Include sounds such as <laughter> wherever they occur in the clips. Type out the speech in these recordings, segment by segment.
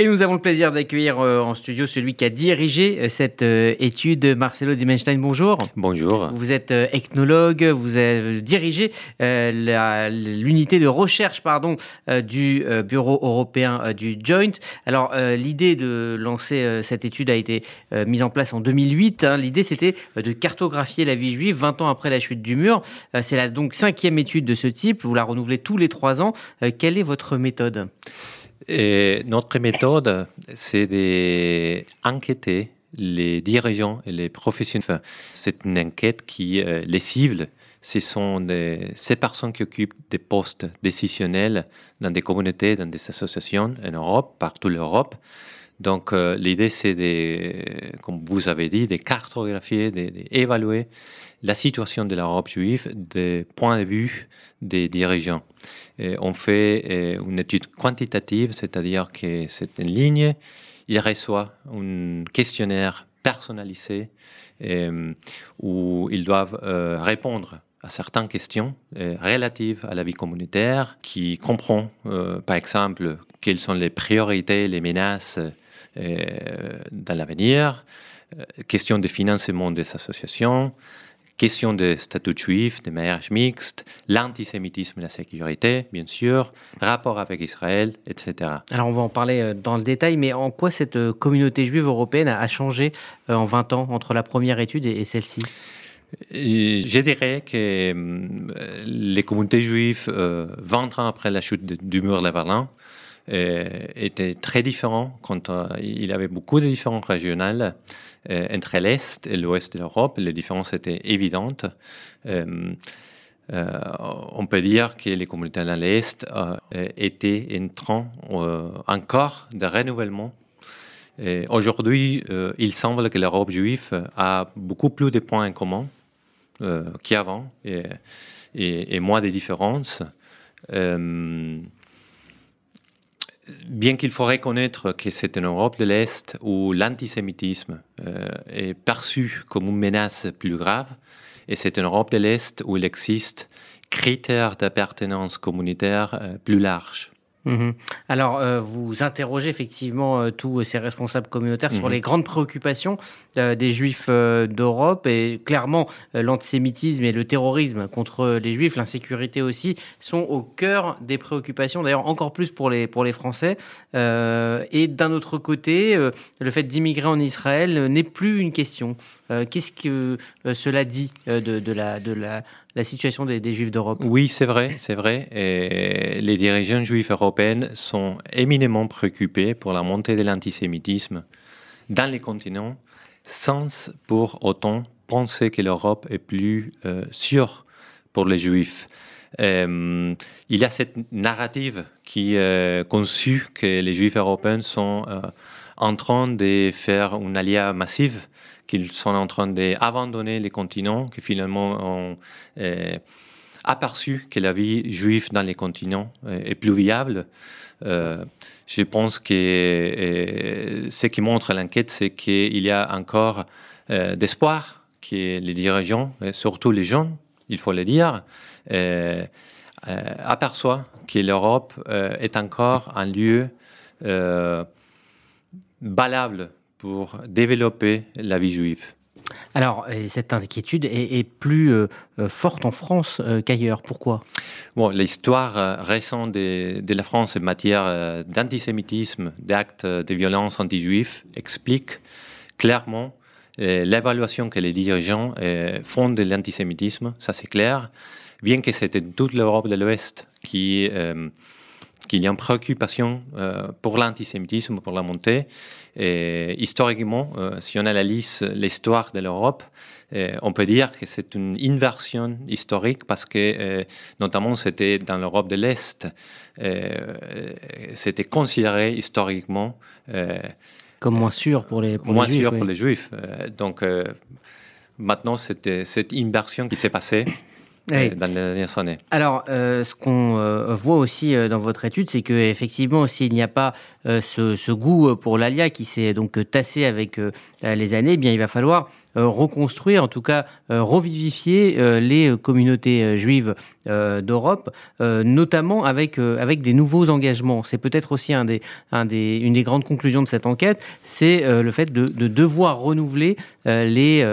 Et nous avons le plaisir d'accueillir en studio celui qui a dirigé cette étude, Marcelo Dimenstein. Bonjour. Bonjour. Vous êtes ethnologue, vous avez dirigé l'unité de recherche pardon, du Bureau européen du Joint. Alors, l'idée de lancer cette étude a été mise en place en 2008. Hein. L'idée, c'était de cartographier la vie juive 20 ans après la chute du mur. C'est la donc cinquième étude de ce type. Vous la renouvelez tous les trois ans. quelle est votre méthode? Notre méthode, c'est d'enquêter les dirigeants et les professionnels. C'est une enquête qui euh, les cible. Ce sont ces personnes qui occupent des postes décisionnels dans des communautés, dans des associations en Europe, partout l'Europe. Donc euh, l'idée, c'est, de, comme vous avez dit, de cartographier, d'évaluer la situation de l'Europe juive du point de vue des dirigeants. on fait euh, une étude quantitative, c'est-à-dire que c'est une ligne, il reçoit un questionnaire personnalisé euh, où ils doivent répondre à certaines questions relatives à la vie communautaire, qui comprend par exemple quelles sont les priorités, les menaces dans l'avenir, questions de financement des associations, question de statut juif, de mariage mixte, l'antisémitisme et la sécurité, bien sûr, rapport avec Israël, etc. Alors on va en parler euh, dans le détail, mais en quoi cette euh, communauté juive européenne a changé euh, en 20 ans entre la première étude et celle-ci? Je dirais que les communautés juives, 20 ans après la chute du mur de Berlin, étaient très différents. Quand il y avait beaucoup de différences régionales. Euh, entre l'Est et l'Ouest de l'Europe. Les différences étaient évidentes. Euh, euh, on peut dire que les communautés dans l'Est étaient en train encore de renouvellement Aujourd'hui, il semble que l'Europe juive a beaucoup plus de points en commun qu'avant et, et, moins de différences bien qu'il faut reconnaître que c'est une Europe de l'Est où l'antisémitisme euh, est perçu comme une menace plus grave, et c'est une Europe de l'Est où il existe critères d'appartenance communautaire euh, plus larges. Mhm. Alors, euh, vous interrogez effectivement euh, tous ces responsables communautaires sur mhm. les grandes préoccupations euh, des juifs d'Europe et clairement l'antisémitisme et le terrorisme contre les juifs, l'insécurité aussi, sont au cœur des préoccupations, d'ailleurs encore plus pour les, pour les Français. et d'un autre côté, le fait d'immigrer en Israël n'est plus une question. Qu'est-ce que cela dit de, de, la, de la la situation des, Juifs d'Europe. Oui, c'est vrai, c'est vrai. Les dirigeants juifs européens sont éminemment préoccupés pour la montée de l'antisémitisme dans les continents, sans pour autant penser que l'Europe est plus euh, sûre pour les Juifs. Euh, il y a cette narrative qui est euh, conçue que les Juifs européens sont en train de faire une alia massive qu'ils sont en train d'abandonner les continents, qui finalement ont euh, aperçu que la vie juive dans les continents euh, est plus viable. Euh, je pense que ce qui montre l'enquête, c'est qu'il y a encore d'espoir que les dirigeants, et surtout les jeunes, il faut le dire, aperçoivent que l'Europe est encore un lieu valable pour développer la vie juive. Alors, cette inquiétude est, plus euh, euh, forte en France euh, qu'ailleurs. Pourquoi? Bon, L'histoire récente de, de, la France en matière d'antisémitisme, d'actes de violence anti-juifs explique clairement l'évaluation que les dirigeants font de l'antisémitisme, ça c'est clair, bien que c'était toute l'Europe de l'Ouest qui qu'il y a une préoccupation euh, pour l'antisémitisme, pour la montée. Et historiquement, euh, si on analyse l'histoire de l'Europe, euh, on peut dire que c'est une inversion historique parce que, notamment, c'était dans l'Europe de l'Est, c'était considéré historiquement comme moins sûr pour les, pour moins les juifs. Sûr pour les juifs. donc, maintenant, c'était cette inversion qui s'est passée. Euh, dans les dernières années. Alors, euh, ce qu'on euh, voit aussi dans votre étude, c'est que effectivement, s'il n'y a pas ce, goût pour l'alia qui s'est donc tassé avec les années, eh bien, il va falloir reconstruire, en tout cas revivifier les communautés juives d'Europe, notamment avec, avec des nouveaux engagements. C'est peut-être aussi un des, un des, une des grandes conclusions de cette enquête, c'est le fait de, devoir renouveler les,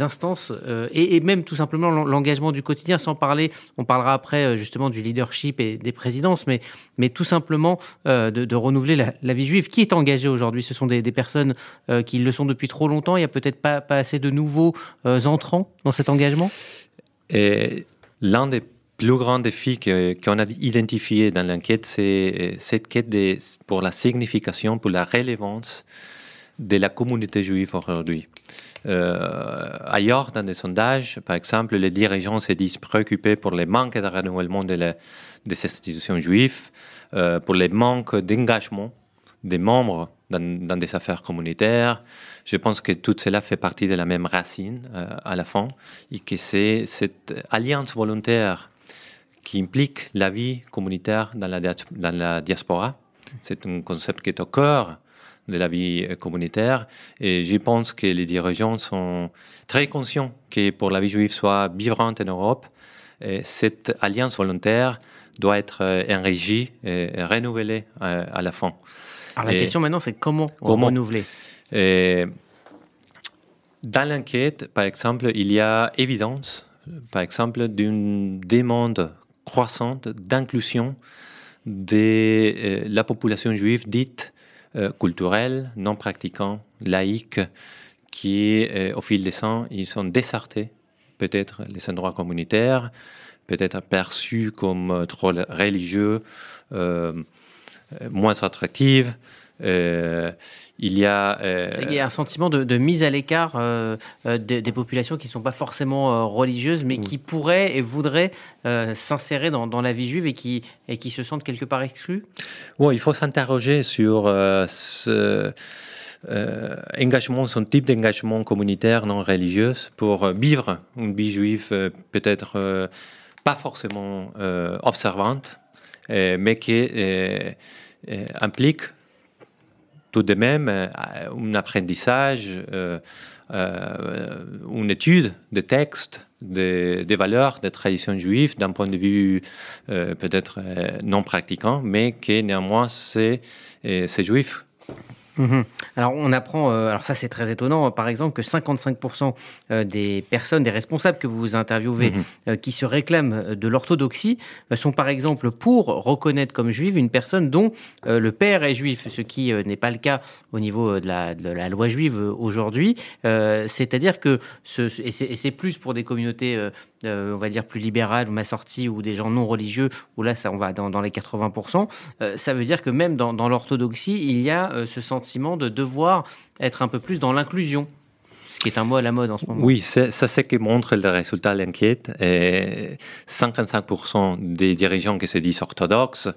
instances et, et, même tout simplement l'engagement du quotidien, sans parler, on parlera après justement du leadership et des présidences, mais, mais tout simplement de, renouveler la, vie juive. Qui est engagé aujourd'hui? Ce sont des, personnes qui le sont depuis trop longtemps. Il n'y a peut-être pas, pas de nouveaux entrants dans cet engagement? L'un des plus grands défis qu'on a identifié dans l'enquête, c'est cette quête pour la signification, pour la relevance de la communauté juive aujourd'hui. Euh, ailleurs, dans des sondages, par exemple, les dirigeants se disent préoccupés pour les manques de renouvellement de des institutions juives, euh, pour les manques d'engagement des membres dans, des affaires communautaires. Je pense que tout cela fait partie de la même racine euh, à la fin et que c'est cette alliance volontaire qui implique la vie communautaire dans la, dans la diaspora. C'est un concept qui est au cœur de la vie euh, communautaire et je pense que les dirigeants sont très conscients que pour la vie juive soit vivante en Europe, cette alliance volontaire doit être euh, enrichie et renouvelée à la fin. Alors la question maintenant, c'est comment, comment renouveler Dans l'enquête, par exemple, il y a évidence, par exemple, d'une demande croissante d'inclusion de euh, la population juive dite euh, culturelle, non pratiquante, laïque, qui, euh, au fil des temps, ils sont désertés, peut-être les endroits communautaires, peut-être perçus comme trop religieux, moins attractifs. Euh, il y a, euh, il y a un sentiment de, mise à l'écart euh, des, populations qui ne sont pas forcément religieuses, mais qui pourraient et voudraient s'insérer dans, la vie juive et qui, et qui se sentent quelque part exclus Oui, il faut s'interroger sur ce engagement, son type d'engagement communautaire non religieux pour vivre une vie juive peut-être pas forcément observante, mais qui implique tout de même euh, un apprentissage, euh, euh, une étude des textes, des, valeurs, des traditions juives d'un point de vue peut-être non pratiquant, mais qui néanmoins c'est juif Mhm. Alors on apprend, euh, alors ça c'est très étonnant, par exemple que 55% euh, des personnes, des responsables que vous interviewez, mhm. euh, qui se réclament de l'orthodoxie, sont par exemple pour reconnaître comme juive une personne dont le père est juif, ce qui n'est pas le cas au niveau de la, de la loi juive aujourd'hui. C'est-à-dire que, ce, et c'est plus pour des communautés on va dire plus libérales, ou ma sortie, ou des gens non religieux, où là ça on va dans, les 80%, ça veut dire que même dans, dans l'orthodoxie, il y a ce sentiment de devoir être un peu plus dans l'inclusion ce qui est un mot à la mode en ce moment. Oui, ça c'est ce qui montre le résultat de l'enquête. 55% des dirigeants qui se disent orthodoxes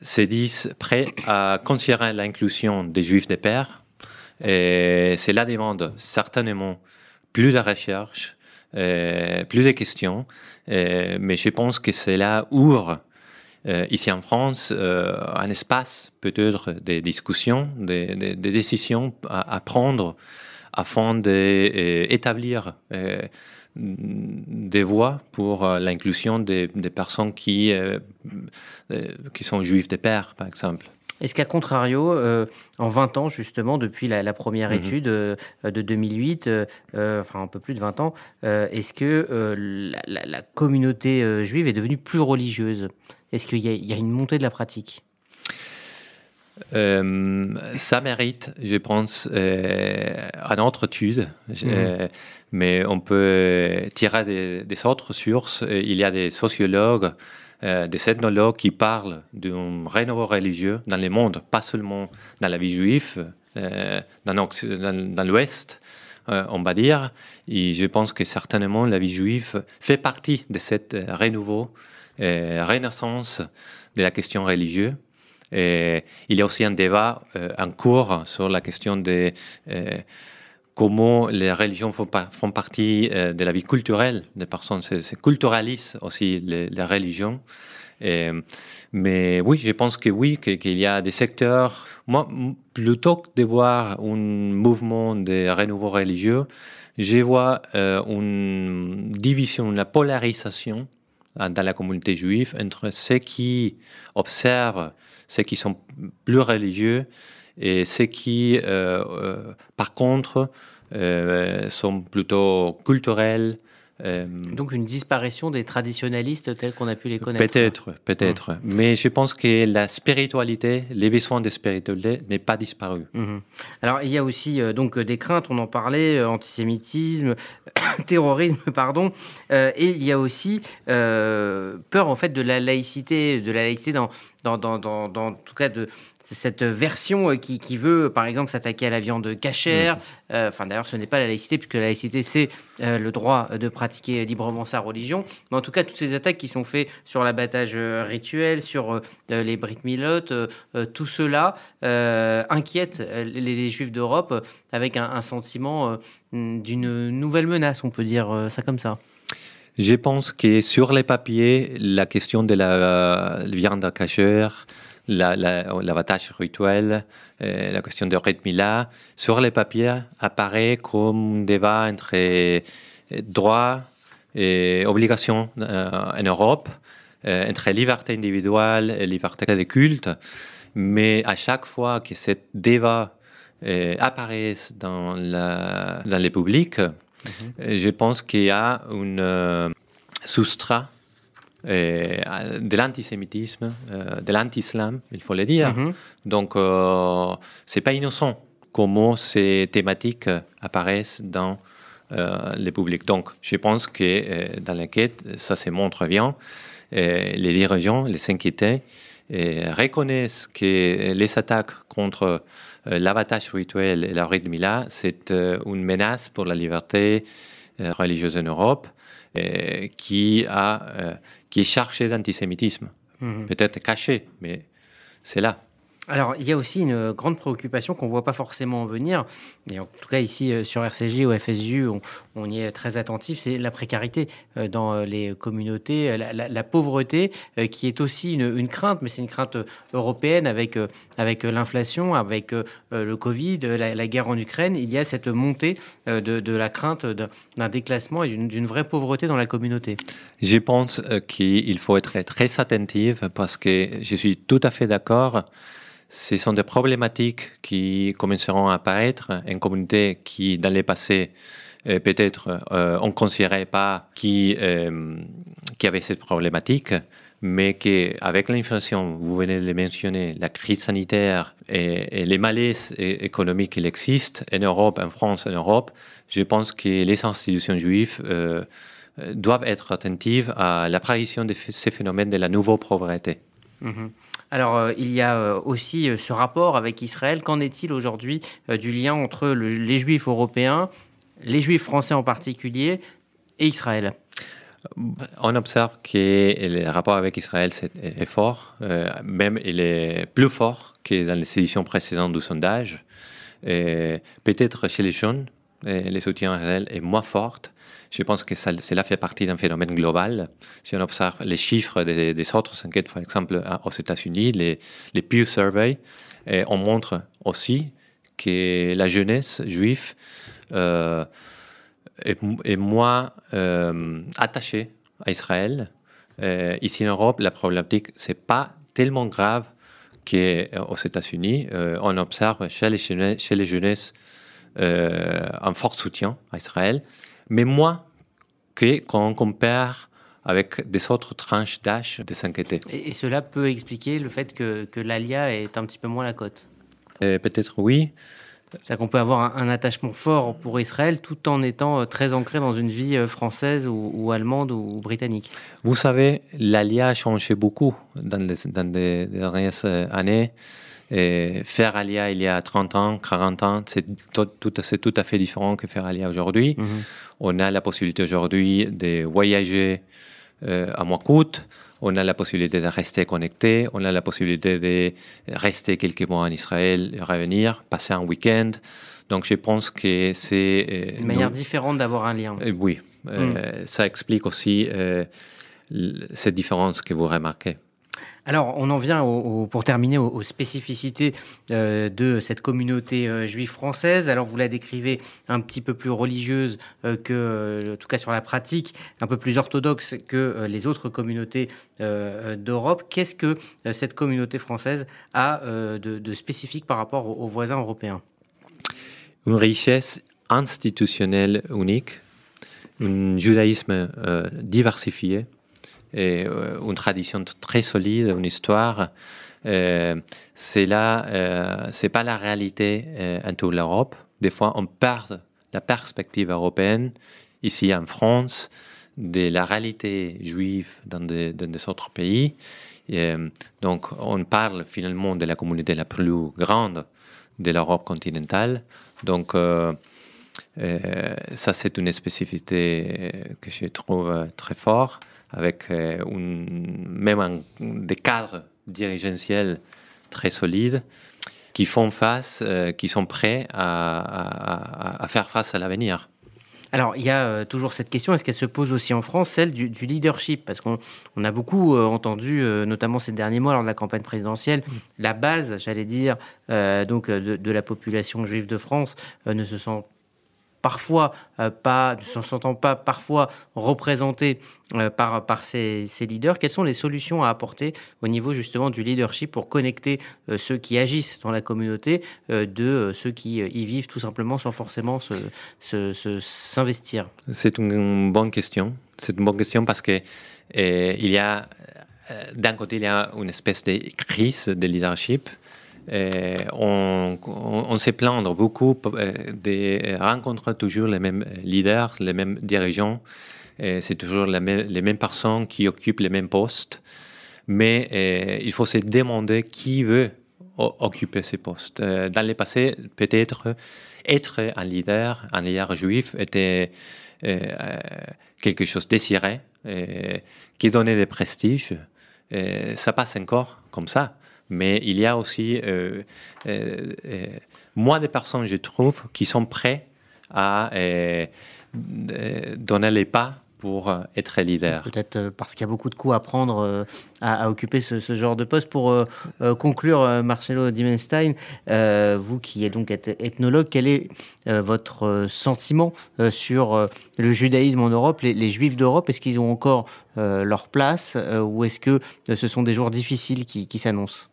se disent prêts à considérer l'inclusion des juifs de père. Et cela demande certainement plus de recherche, plus de questions, mais je pense que cela ouvre euh, ici en France euh, un espace peut-être des discussions, des, décisions à, prendre afin d'établir euh, des voies pour l'inclusion des, personnes qui, qui sont juives de père, par exemple. Est-ce qu'à contrario, en 20 ans, justement, depuis la, première mhm. étude de 2008, enfin un peu plus de 20 ans, est-ce que la, la, communauté juive est devenue plus religieuse? Est-ce qu'il y, a une montée de la pratique? Euh, ça mérite, je pense, euh, une autre étude, mmh. euh, mais on peut tirer des, autres sources. Il y a des sociologues, des ethnologues qui parlent d'un renouveau religieux dans le monde, pas seulement dans la vie juive, dans, l'Ouest, on va dire. Et je pense que certainement la vie juive fait partie de ce renouveau euh, renaissance de la question religieuse. Et il y a aussi un débat euh, en cours sur la question de euh, comment les religions font, partie de la vie culturelle des personnes. C'est culturalise aussi les, religions. mais oui, je pense que oui, qu'il y a des secteurs. Moi, plutôt que de voir un mouvement de renouveau religieux, je vois euh, une division, une polarisation dans la communauté juive entre ceux qui observent, ceux qui sont plus religieux et ceux qui, euh, euh, par contre, sont plutôt culturels, euh, Donc une disparition des traditionalistes tels qu'on a pu les connaître. Peut-être, peut-être. Hum. Mais je pense que la spiritualité, les besoins de spiritualité n'est pas disparu. Hum. Alors il y a aussi euh, donc des craintes, on en parlait, euh, antisémitisme, <coughs> terrorisme, pardon, et il y a aussi peur en fait de la laïcité, de la laïcité dans, dans, dans, dans, dans en tout cas de cette version euh, qui, qui veut, par exemple, s'attaquer à la viande cachère. Mm. Euh, enfin, d'ailleurs, ce n'est pas la laïcité, puisque la laïcité, c'est euh, le droit de pratiquer librement sa religion. Mais en tout cas, toutes ces attaques qui sont faites sur l'abattage rituel, sur les Brit Milotes, tout cela inquiète les, Juifs d'Europe avec un, sentiment d'une nouvelle menace, on peut dire ça comme ça. Je pense que sur les papiers, la question de la viande cachère, l'avantage la, rituel, euh, la question de rythme sur les papiers apparaît comme un débat entre euh, droits et obligations euh, en Europe, entre liberté individuelle et liberté de culte. Mais à chaque fois que ce débat apparaît dans, la, dans le public, mm-hmm. je pense qu'il y a un soustrait euh, de l'antisémitisme, euh, de l'anti-islam, il faut le dire. Mhm. Donc, euh, c'est pas innocent comment ces thématiques apparaissent dans le public. Donc, je pense que dans l'enquête, ça se montre bien. les dirigeants, les inquiétés, reconnaissent que les attaques contre l'abattage rituel et la rythme c'est une menace pour la liberté religieuse en Europe qui a qui est chargé d'antisémitisme. Mhm. Peut-être caché, mais c'est là. Alors, il y a aussi une grande préoccupation qu'on ne voit pas forcément venir, et en tout cas ici euh, sur RCJ ou FSJU, on, y est très attentif, c'est la précarité euh, dans euh, les communautés, la, pauvreté, qui est aussi une, crainte, mais c'est une crainte européenne avec, avec l'inflation, avec le Covid, la, guerre en Ukraine. Il y a cette montée de, la crainte d'un déclassement et d'une vraie pauvreté dans la communauté. Je pense qu'il faut être très attentif parce que je suis tout à fait d'accord ce sont des problématiques qui commenceront à apparaître en communauté qui, dans le passé, euh, peut-être euh, on ne considérait pas qui, euh, qui avait cette problématique, mais qu'avec l'inflation, vous venez de le mentionner, la crise sanitaire et, les malaises économiques qui existent en Europe, en France, en Europe, je pense que les institutions juives doivent être attentives à l'apparition de ces phénomènes de la nouvelle pauvreté. Mm-hmm. Alors, euh, il y a euh, aussi euh, ce rapport avec Israël. Qu'en est-il aujourd'hui du lien entre les juifs européens, les juifs français en particulier, et Israël? On observe que le rapport avec Israël est, fort, même il est plus fort que dans les éditions précédentes du sondage. Peut-être chez les jeunes, les soutiens Israël est moins fort, je pense que cela fait partie d'un phénomène global. Si on observe les chiffres des, autres enquêtes, par exemple aux États-Unis, les, Pew Survey, on montre aussi que la jeunesse juive euh, est, moins euh, attachée à Israël. Euh, ici en Europe, la problématique, c'est pas tellement grave qu'aux États-Unis. on observe chez les, chez les jeunesses un fort soutien à Israël mais moins que quand on compare avec des autres tranches d'âge de s'inquiéter. Et, et, cela peut expliquer le fait que, que l'ALIA est un petit peu moins la cote euh, Peut-être oui. C'est-à-dire qu'on peut avoir un, attachement fort pour Israël tout en étant euh, très ancré dans une vie euh, française ou, allemande ou, britannique. Vous savez, l'ALIA a changé beaucoup dans les, dans les dernières années. Et faire Alia il y a 30 ans, 40 ans, c'est tout, tout, à fait différent que faire Alia aujourd'hui. Mhm. On a la possibilité aujourd'hui de voyager euh, à moins coûte. On a la possibilité de rester connecté. On a la possibilité de rester quelques mois en Israël, revenir, passer un week-end. Donc je pense que c'est... Euh, Une manière différente d'avoir un lien. oui, mm. ça explique aussi cette différence que vous remarquez. Alors, on en vient pour terminer aux, spécificités euh, de cette communauté euh, juive française. Alors, vous la décrivez un petit peu plus religieuse euh, que, en tout cas sur la pratique, un peu plus orthodoxe que les autres communautés d'Europe. Qu'est-ce que cette communauté française a de, spécifique par rapport aux, aux voisins européens? Une richesse institutionnelle unique, un judaïsme diversifié euh, une tradition très solide, une histoire. Euh, c'est là, euh, c'est pas la réalité en toute l'Europe. Des fois, on perd la perspective européenne ici en France de la réalité juive dans des, autres pays. donc, on parle finalement de la communauté la plus grande de l'Europe continentale. Donc, ça, c'est une spécificité que je trouve très forte avec euh, même des cadres dirigentiels très solides qui font face, euh, qui sont prêts à, faire face à l'avenir. Alors, il y a euh, toujours cette question, est-ce qu'elle se pose aussi en France, celle du, leadership? Parce qu'on a beaucoup entendu, notamment ces derniers mois lors de la campagne présidentielle, la base, j'allais dire, donc de, de, la population juive de France ne se sent parfois euh, pas, ne s'en sentant pas parfois représentés euh, par, par ces, leaders, quelles sont les solutions à apporter au niveau justement du leadership pour connecter euh, ceux qui agissent dans la communauté de ceux qui y vivent tout simplement sans forcément s'investir? C'est une bonne question. C'est une bonne question parce que il y a d'un côté il y a une espèce de crise de leadership euh, on, on, se plaindre beaucoup euh, de rencontrer toujours les mêmes leaders, les mêmes dirigeants. Euh, c'est toujours les mêmes, personnes qui occupent les mêmes postes. Mais il faut se demander qui veut occuper ces postes. dans le passé, peut-être être un leader, un leader juif était quelque chose désiré, qui donnait des prestiges. ça passe encore comme ça mais il y a aussi euh, euh, euh, moins de personnes, je trouve, qui sont prêtes à donner les pas pour être leader. Peut-être parce qu'il y a beaucoup de coups à prendre à, occuper ce, genre de poste. Pour conclure, Marcelo Dimenstein, vous qui êtes donc ethnologue, quel est votre sentiment sur le judaïsme en Europe, les, Juifs d'Europe? Est-ce qu'ils ont encore leur place ou est-ce que ce sont des jours difficiles qui s'annoncent?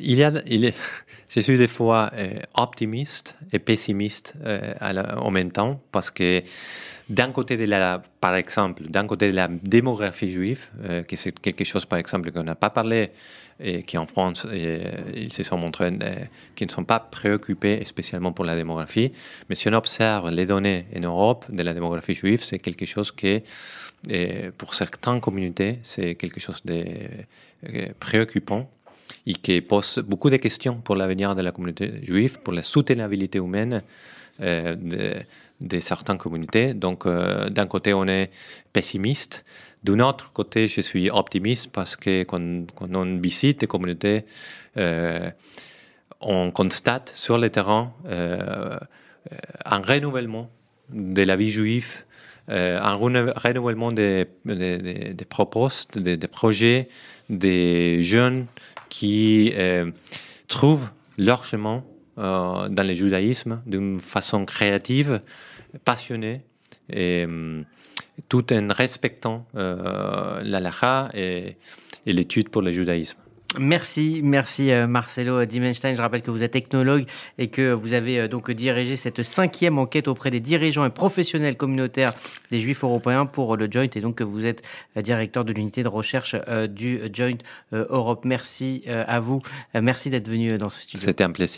Il y a, il est, <laughs> je suis des fois euh, optimiste et pessimiste euh, en même temps parce que d'un côté de la, par exemple, d'un côté de la démographie juive, euh, qui c'est quelque chose, par exemple, qu'on n'a pas parlé et qui en France, ils se sont montrés qui ne sont pas préoccupés spécialement pour la démographie. Mais si on observe les données en Europe de la démographie juive, c'est quelque chose qui, pour certaines communautés, c'est quelque chose de préoccupant et qui pose beaucoup de questions pour l'avenir de la communauté juive, pour la soutenabilité humaine euh, de, certaines communautés. Donc, euh, d'un côté, on est pessimiste. D'un autre côté, je suis optimiste parce que quand, on visite des communautés, euh, on constate sur le terrain un renouvellement de la vie juive, un renouvellement des, des, des, propostes, des, projets des jeunes qui euh, trouvent leur chemin euh, dans le judaïsme d'une façon créative, passionnée, et, euh, tout en respectant l'alaha et, et l'étude pour le judaïsme. Merci, merci euh, Marcelo Dimenstein. Je rappelle que vous êtes technologue et que vous avez euh, donc dirigé cette cinquième enquête auprès des dirigeants et professionnels communautaires des Juifs européens pour le Joint et donc que vous êtes euh, directeur de l'unité de recherche du Joint Europe. Merci à vous. Merci d'être venu dans ce studio. C'était un plaisir.